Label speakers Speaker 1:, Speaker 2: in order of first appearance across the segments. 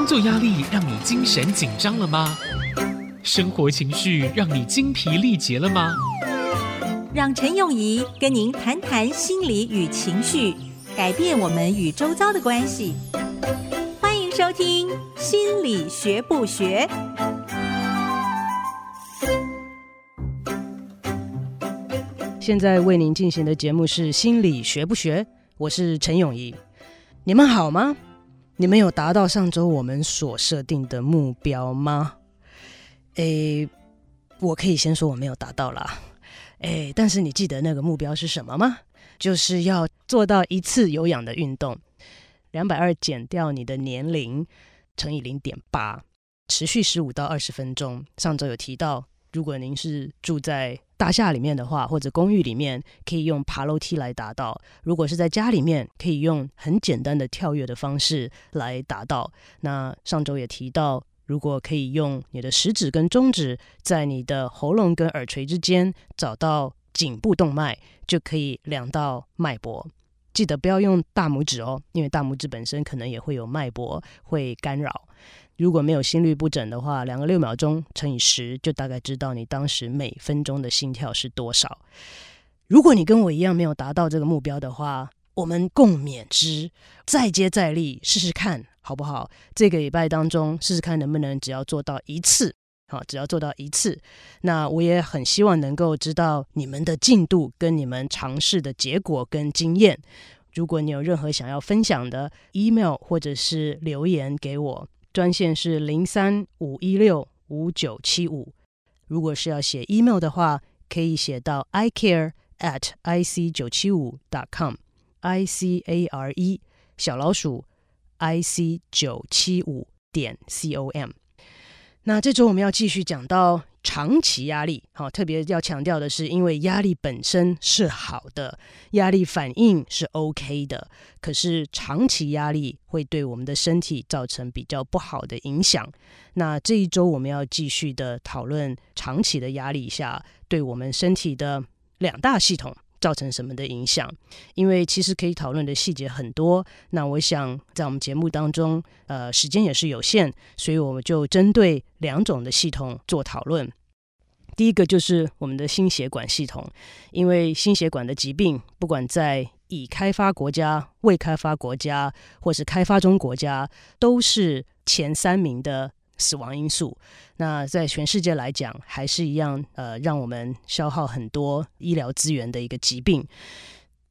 Speaker 1: 工作压力让你精神紧张了吗？生活情绪让你精疲力竭了吗？
Speaker 2: 让陈永仪跟您谈谈心理与情绪，改变我们与周遭的关系。欢迎收听《心理学不学》。
Speaker 3: 现在为您进行的节目是《心理学不学》，我是陈永仪。你们好吗？你们有达到上周我们所设定的目标吗？诶，我可以先说我没有达到啦。诶，但是你记得那个目标是什么吗？就是要做到一次有氧的运动，两百二减掉你的年龄乘以零点八，持续十五到二十分钟。上周有提到，如果您是住在大厦里面的话，或者公寓里面，可以用爬楼梯来达到；如果是在家里面，可以用很简单的跳跃的方式来达到。那上周也提到，如果可以用你的食指跟中指在你的喉咙跟耳垂之间找到颈部动脉，就可以量到脉搏。记得不要用大拇指哦，因为大拇指本身可能也会有脉搏会干扰。如果没有心率不整的话，两个六秒钟乘以十，就大概知道你当时每分钟的心跳是多少。如果你跟我一样没有达到这个目标的话，我们共勉之，再接再厉，试试看好不好？这个礼拜当中试试看能不能只要做到一次，好，只要做到一次。那我也很希望能够知道你们的进度跟你们尝试的结果跟经验。如果你有任何想要分享的，email 或者是留言给我。专线是零三五一六五九七五。如果是要写 email 的话，可以写到 i care at i c 九七五 dot com i c a r e 小老鼠 i c 九七五点 c o m。那这周我们要继续讲到。长期压力，好，特别要强调的是，因为压力本身是好的，压力反应是 OK 的，可是长期压力会对我们的身体造成比较不好的影响。那这一周我们要继续的讨论长期的压力下对我们身体的两大系统造成什么的影响，因为其实可以讨论的细节很多。那我想在我们节目当中，呃，时间也是有限，所以我们就针对两种的系统做讨论。第一个就是我们的心血管系统，因为心血管的疾病，不管在已开发国家、未开发国家或是开发中国家，都是前三名的死亡因素。那在全世界来讲，还是一样，呃，让我们消耗很多医疗资源的一个疾病。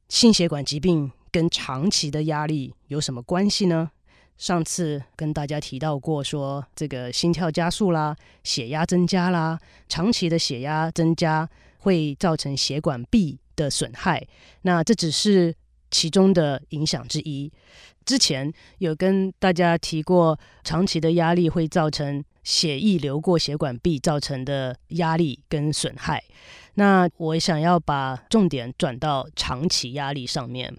Speaker 3: 心血管疾病跟长期的压力有什么关系呢？上次跟大家提到过，说这个心跳加速啦，血压增加啦，长期的血压增加会造成血管壁的损害。那这只是其中的影响之一。之前有跟大家提过，长期的压力会造成血液流过血管壁造成的压力跟损害。那我想要把重点转到长期压力上面。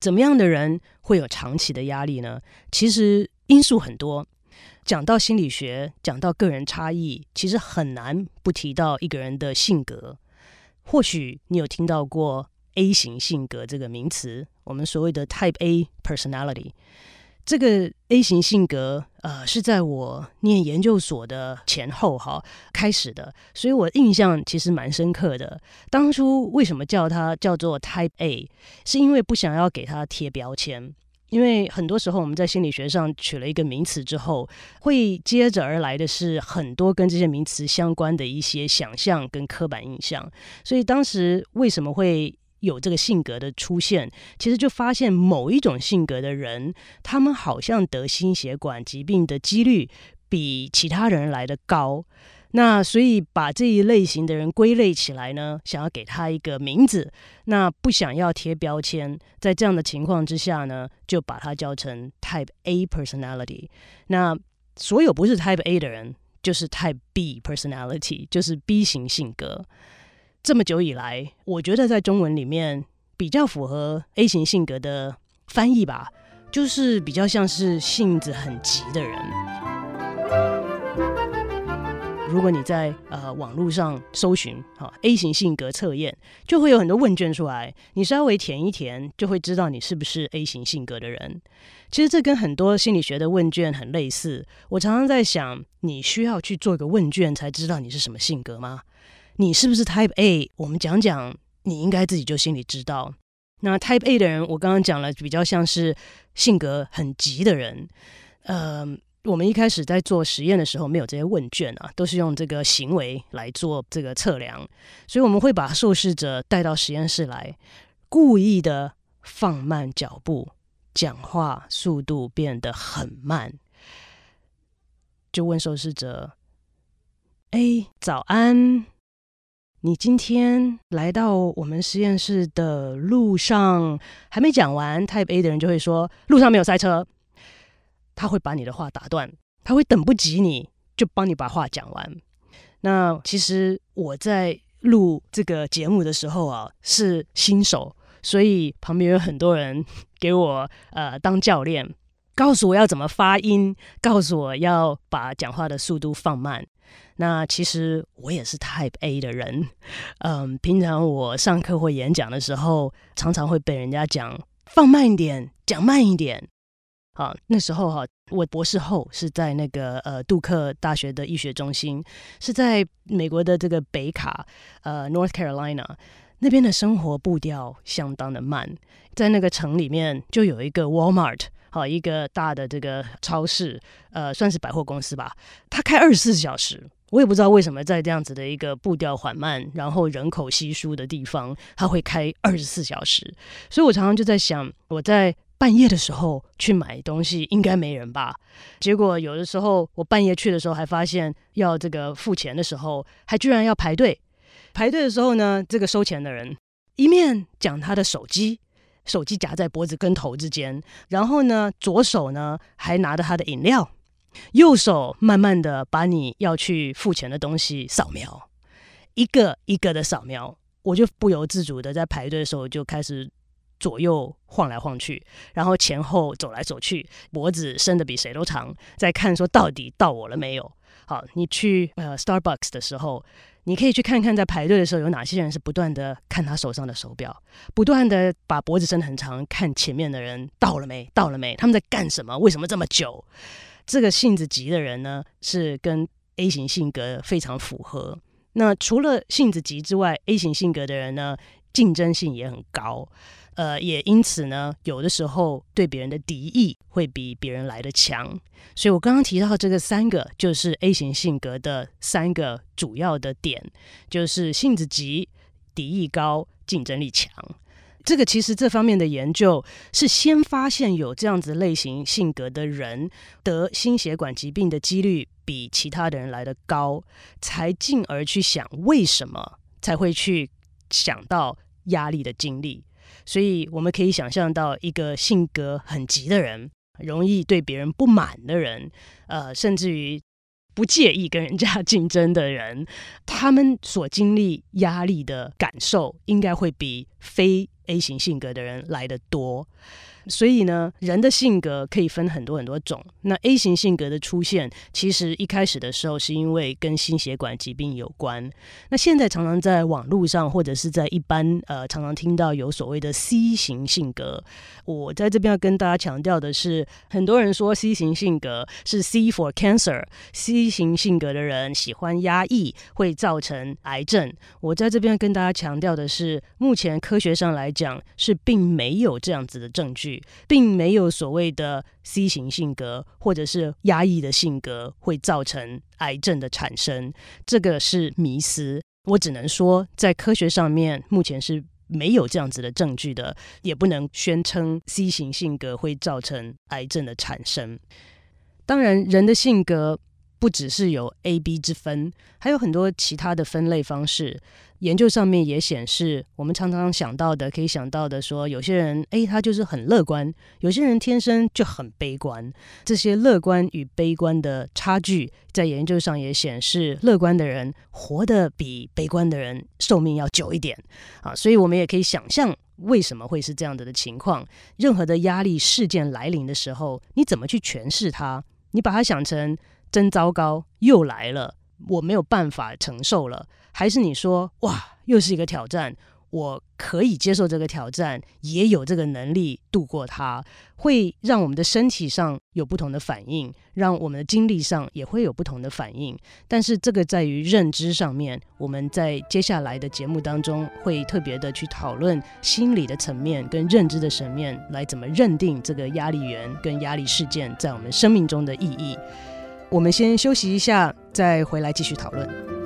Speaker 3: 怎么样的人会有长期的压力呢？其实因素很多。讲到心理学，讲到个人差异，其实很难不提到一个人的性格。或许你有听到过 A 型性格这个名词，我们所谓的 Type A personality。这个 A 型性格，呃，是在我念研究所的前后哈开始的，所以我印象其实蛮深刻的。当初为什么叫它叫做 Type A，是因为不想要给它贴标签，因为很多时候我们在心理学上取了一个名词之后，会接着而来的是很多跟这些名词相关的一些想象跟刻板印象，所以当时为什么会有这个性格的出现，其实就发现某一种性格的人，他们好像得心血管疾病的几率比其他人来得高。那所以把这一类型的人归类起来呢，想要给他一个名字，那不想要贴标签，在这样的情况之下呢，就把它叫成 Type A personality。那所有不是 Type A 的人，就是 Type B personality，就是 B 型性格。这么久以来，我觉得在中文里面比较符合 A 型性格的翻译吧，就是比较像是性子很急的人。如果你在呃网络上搜寻哈 A 型性格测验，就会有很多问卷出来，你稍微填一填，就会知道你是不是 A 型性格的人。其实这跟很多心理学的问卷很类似。我常常在想，你需要去做一个问卷才知道你是什么性格吗？你是不是 Type A？我们讲讲，你应该自己就心里知道。那 Type A 的人，我刚刚讲了，比较像是性格很急的人，呃。我们一开始在做实验的时候，没有这些问卷啊，都是用这个行为来做这个测量，所以我们会把受试者带到实验室来，故意的放慢脚步，讲话速度变得很慢，就问受试者：“哎，早安，你今天来到我们实验室的路上还没讲完，Type A 的人就会说路上没有塞车。”他会把你的话打断，他会等不及你就帮你把话讲完。那其实我在录这个节目的时候啊，是新手，所以旁边有很多人给我呃当教练，告诉我要怎么发音，告诉我要把讲话的速度放慢。那其实我也是 Type A 的人，嗯，平常我上课或演讲的时候，常常会被人家讲放慢一点，讲慢一点。啊，那时候哈，我博士后是在那个呃杜克大学的医学中心，是在美国的这个北卡呃 North Carolina 那边的生活步调相当的慢，在那个城里面就有一个 Walmart，好一个大的这个超市，呃算是百货公司吧，它开二十四小时，我也不知道为什么在这样子的一个步调缓慢，然后人口稀疏的地方，它会开二十四小时，所以我常常就在想，我在。半夜的时候去买东西，应该没人吧？结果有的时候我半夜去的时候，还发现要这个付钱的时候，还居然要排队。排队的时候呢，这个收钱的人一面讲他的手机，手机夹在脖子跟头之间，然后呢，左手呢还拿着他的饮料，右手慢慢的把你要去付钱的东西扫描，一个一个的扫描，我就不由自主的在排队的时候就开始。左右晃来晃去，然后前后走来走去，脖子伸得比谁都长，在看说到底到我了没有？好，你去呃 Starbucks 的时候，你可以去看看在排队的时候有哪些人是不断的看他手上的手表，不断的把脖子伸很长，看前面的人到了没？到了没？他们在干什么？为什么这么久？这个性子急的人呢，是跟 A 型性格非常符合。那除了性子急之外，A 型性格的人呢，竞争性也很高。呃，也因此呢，有的时候对别人的敌意会比别人来得强。所以我刚刚提到这个三个，就是 A 型性格的三个主要的点，就是性子急、敌意高、竞争力强。这个其实这方面的研究是先发现有这样子类型性格的人得心血管疾病的几率比其他的人来得高，才进而去想为什么才会去想到压力的经历。所以我们可以想象到，一个性格很急的人，容易对别人不满的人，呃，甚至于不介意跟人家 竞争的人，他们所经历压力的感受，应该会比非 A 型性格的人来得多。所以呢，人的性格可以分很多很多种。那 A 型性格的出现，其实一开始的时候是因为跟心血管疾病有关。那现在常常在网络上或者是在一般呃，常常听到有所谓的 C 型性格。我在这边要跟大家强调的是，很多人说 C 型性格是 C for cancer，C 型性格的人喜欢压抑，会造成癌症。我在这边要跟大家强调的是，目前科学上来讲是并没有这样子的证据。并没有所谓的 C 型性格或者是压抑的性格会造成癌症的产生，这个是迷思。我只能说，在科学上面目前是没有这样子的证据的，也不能宣称 C 型性格会造成癌症的产生。当然，人的性格不只是有 A、B 之分，还有很多其他的分类方式。研究上面也显示，我们常常想到的，可以想到的说，有些人，诶，他就是很乐观；有些人天生就很悲观。这些乐观与悲观的差距，在研究上也显示，乐观的人活得比悲观的人寿命要久一点。啊，所以我们也可以想象，为什么会是这样子的情况？任何的压力事件来临的时候，你怎么去诠释它？你把它想成真糟糕，又来了。我没有办法承受了，还是你说哇，又是一个挑战？我可以接受这个挑战，也有这个能力度过它，会让我们的身体上有不同的反应，让我们的精力上也会有不同的反应。但是这个在于认知上面，我们在接下来的节目当中会特别的去讨论心理的层面跟认知的层面，来怎么认定这个压力源跟压力事件在我们生命中的意义。我们先休息一下，再回来继续讨论。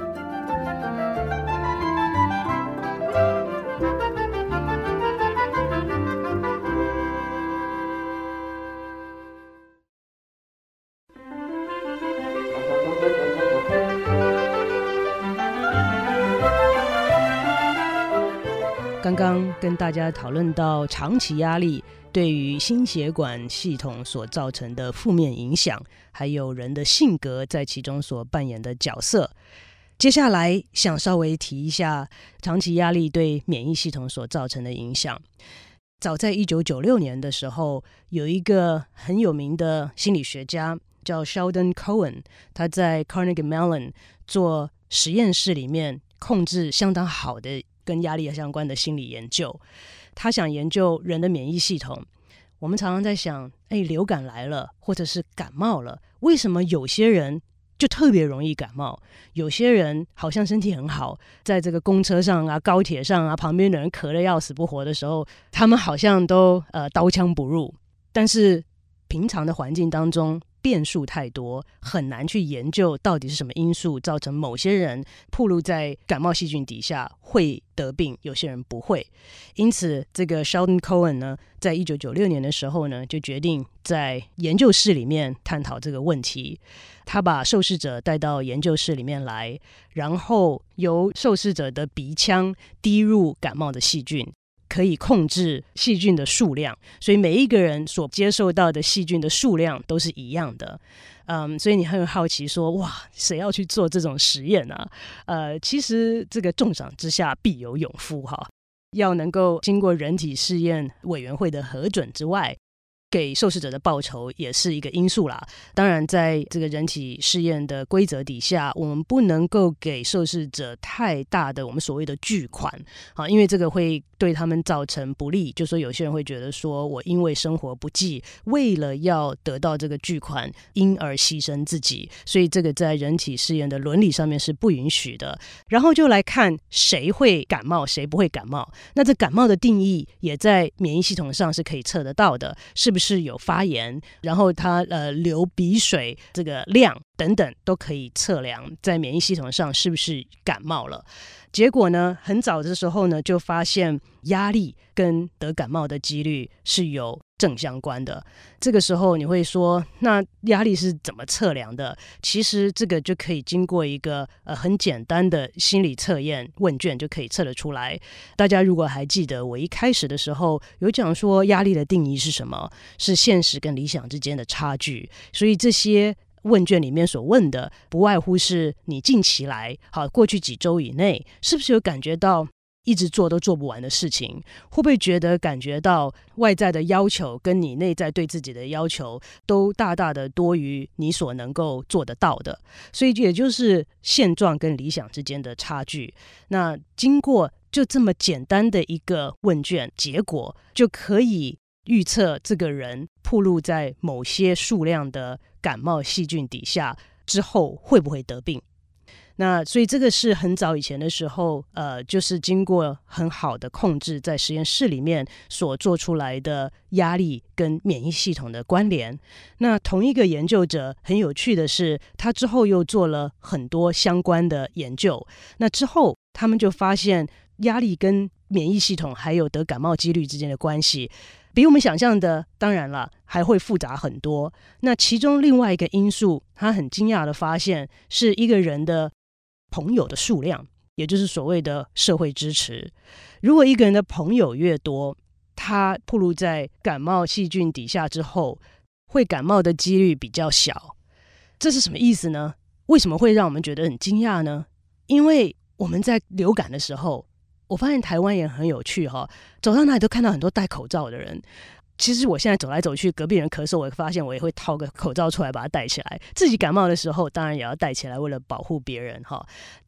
Speaker 3: 刚刚跟大家讨论到长期压力对于心血管系统所造成的负面影响，还有人的性格在其中所扮演的角色。接下来想稍微提一下长期压力对免疫系统所造成的影响。早在一九九六年的时候，有一个很有名的心理学家叫 Sheldon Cohen，他在 Carnegie Mellon 做实验室里面控制相当好的。跟压力相关的心理研究，他想研究人的免疫系统。我们常常在想，哎，流感来了，或者是感冒了，为什么有些人就特别容易感冒？有些人好像身体很好，在这个公车上啊、高铁上啊，旁边的人咳得要死不活的时候，他们好像都呃刀枪不入。但是平常的环境当中，变数太多，很难去研究到底是什么因素造成某些人暴露在感冒细菌底下会得病，有些人不会。因此，这个 Sheldon Cohen 呢，在一九九六年的时候呢，就决定在研究室里面探讨这个问题。他把受试者带到研究室里面来，然后由受试者的鼻腔滴入感冒的细菌。可以控制细菌的数量，所以每一个人所接受到的细菌的数量都是一样的。嗯，所以你很好奇说，哇，谁要去做这种实验呢？呃，其实这个重赏之下必有勇夫哈，要能够经过人体试验委员会的核准之外。给受试者的报酬也是一个因素啦。当然，在这个人体试验的规则底下，我们不能够给受试者太大的我们所谓的巨款啊，因为这个会对他们造成不利。就说有些人会觉得说，我因为生活不济，为了要得到这个巨款，因而牺牲自己，所以这个在人体试验的伦理上面是不允许的。然后就来看谁会感冒，谁不会感冒。那这感冒的定义也在免疫系统上是可以测得到的，是不是？是有发炎，然后他呃流鼻水这个量等等都可以测量，在免疫系统上是不是感冒了？结果呢，很早的时候呢，就发现压力跟得感冒的几率是有正相关的。这个时候你会说，那压力是怎么测量的？其实这个就可以经过一个呃很简单的心理测验问卷就可以测得出来。大家如果还记得我一开始的时候有讲说，压力的定义是什么？是现实跟理想之间的差距。所以这些。问卷里面所问的，不外乎是你近期来，好，过去几周以内，是不是有感觉到一直做都做不完的事情？会不会觉得感觉到外在的要求跟你内在对自己的要求都大大的多于你所能够做得到的？所以也就是现状跟理想之间的差距。那经过就这么简单的一个问卷结果，就可以预测这个人暴露在某些数量的。感冒细菌底下之后会不会得病？那所以这个是很早以前的时候，呃，就是经过很好的控制，在实验室里面所做出来的压力跟免疫系统的关联。那同一个研究者很有趣的是，他之后又做了很多相关的研究。那之后他们就发现压力跟免疫系统还有得感冒几率之间的关系。比我们想象的，当然了，还会复杂很多。那其中另外一个因素，他很惊讶的发现，是一个人的朋友的数量，也就是所谓的社会支持。如果一个人的朋友越多，他暴露在感冒细菌底下之后，会感冒的几率比较小。这是什么意思呢？为什么会让我们觉得很惊讶呢？因为我们在流感的时候，我发现台湾也很有趣。哈，走到哪里都看到很多戴口罩的人。其实我现在走来走去，隔壁人咳嗽，我发现我也会套个口罩出来把它戴起来。自己感冒的时候，当然也要戴起来，为了保护别人哈。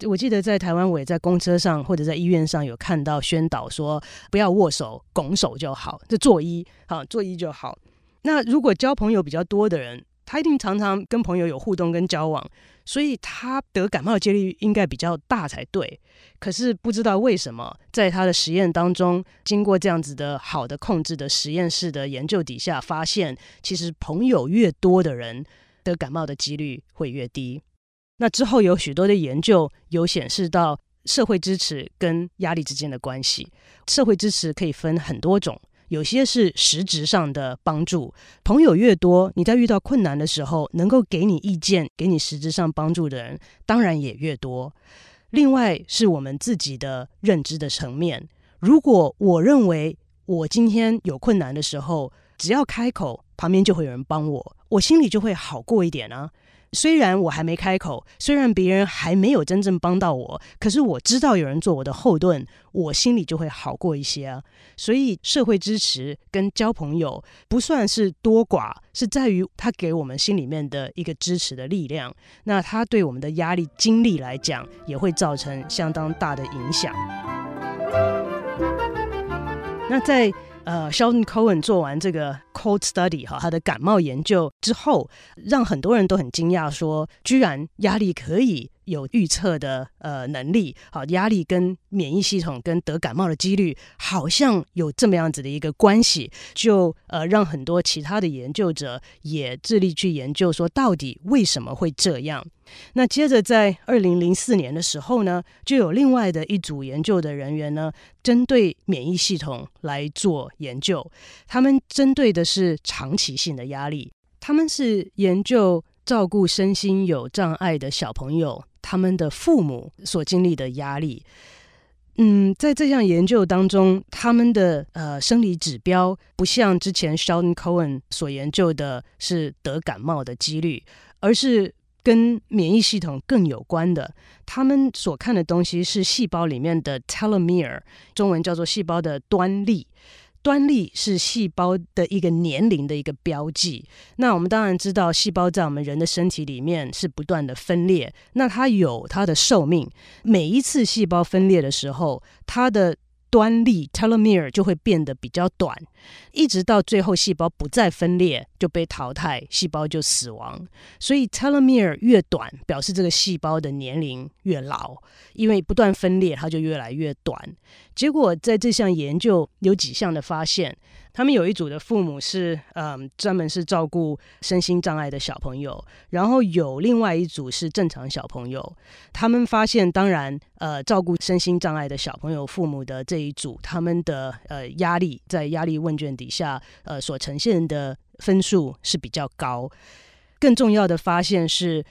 Speaker 3: 我记得在台湾，我也在公车上或者在医院上有看到宣导说，不要握手，拱手就好，就作揖，好，作揖就好。那如果交朋友比较多的人，他一定常常跟朋友有互动跟交往，所以他得感冒的几率应该比较大才对。可是不知道为什么，在他的实验当中，经过这样子的好的控制的实验室的研究底下，发现其实朋友越多的人得感冒的几率会越低。那之后有许多的研究有显示到社会支持跟压力之间的关系。社会支持可以分很多种。有些是实质上的帮助，朋友越多，你在遇到困难的时候，能够给你意见、给你实质上帮助的人，当然也越多。另外是我们自己的认知的层面，如果我认为我今天有困难的时候，只要开口，旁边就会有人帮我，我心里就会好过一点啊。虽然我还没开口，虽然别人还没有真正帮到我，可是我知道有人做我的后盾，我心里就会好过一些啊。所以社会支持跟交朋友不算是多寡，是在于他给我们心里面的一个支持的力量。那他对我们的压力、精力来讲，也会造成相当大的影响。那在。呃，Sheldon Cohen 做完这个 cold study 哈，他的感冒研究之后，让很多人都很惊讶，说居然压力可以有预测的呃能力，好，压力跟免疫系统跟得感冒的几率好像有这么样子的一个关系，就呃让很多其他的研究者也致力去研究说到底为什么会这样。那接着在二零零四年的时候呢，就有另外的一组研究的人员呢，针对免疫系统来做研究，他们针对的是长期性的压力，他们是研究照顾身心有障碍的小朋友。他们的父母所经历的压力，嗯，在这项研究当中，他们的呃生理指标不像之前 Sheldon Cohen 所研究的是得感冒的几率，而是跟免疫系统更有关的。他们所看的东西是细胞里面的 telomere，中文叫做细胞的端粒。端粒是细胞的一个年龄的一个标记。那我们当然知道，细胞在我们人的身体里面是不断的分裂，那它有它的寿命。每一次细胞分裂的时候，它的端粒 telomere 就会变得比较短，一直到最后细胞不再分裂就被淘汰，细胞就死亡。所以 telomere 越短，表示这个细胞的年龄越老，因为不断分裂，它就越来越短。结果在这项研究有几项的发现。他们有一组的父母是，嗯，专门是照顾身心障碍的小朋友，然后有另外一组是正常小朋友。他们发现，当然，呃，照顾身心障碍的小朋友父母的这一组，他们的呃压力在压力问卷底下，呃，所呈现的分数是比较高。更重要的发现是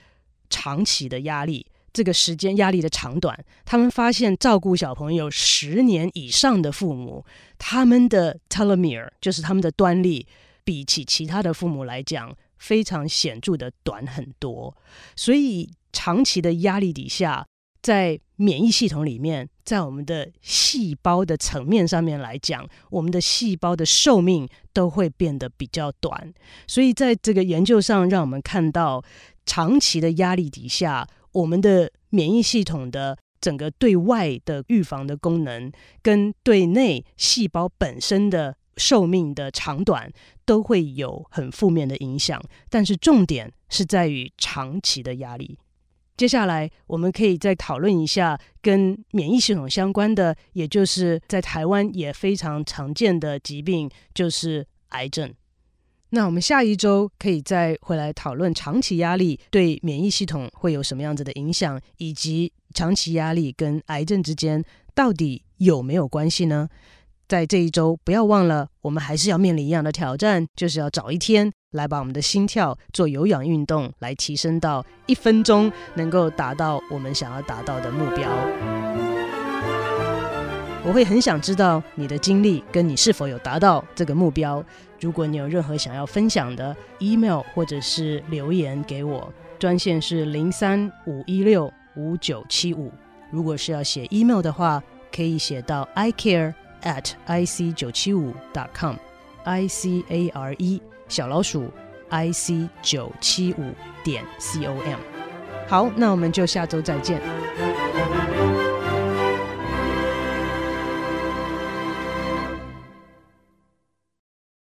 Speaker 3: 长期的压力。这个时间压力的长短，他们发现照顾小朋友十年以上的父母，他们的 telomere 就是他们的端粒，比起其他的父母来讲，非常显著的短很多。所以长期的压力底下，在免疫系统里面，在我们的细胞的层面上面来讲，我们的细胞的寿命都会变得比较短。所以在这个研究上，让我们看到长期的压力底下。我们的免疫系统的整个对外的预防的功能，跟对内细胞本身的寿命的长短，都会有很负面的影响。但是重点是在于长期的压力。接下来我们可以再讨论一下跟免疫系统相关的，也就是在台湾也非常常见的疾病，就是癌症。那我们下一周可以再回来讨论长期压力对免疫系统会有什么样子的影响，以及长期压力跟癌症之间到底有没有关系呢？在这一周，不要忘了，我们还是要面临一样的挑战，就是要找一天来把我们的心跳做有氧运动，来提升到一分钟能够达到我们想要达到的目标。我会很想知道你的经历跟你是否有达到这个目标。如果你有任何想要分享的，email 或者是留言给我，专线是零三五一六五九七五。如果是要写 email 的话，可以写到 i care at ic 九七五 dot com。i c a r e 小老鼠 i c 九七五点 c o m。好，那我们就下周再见。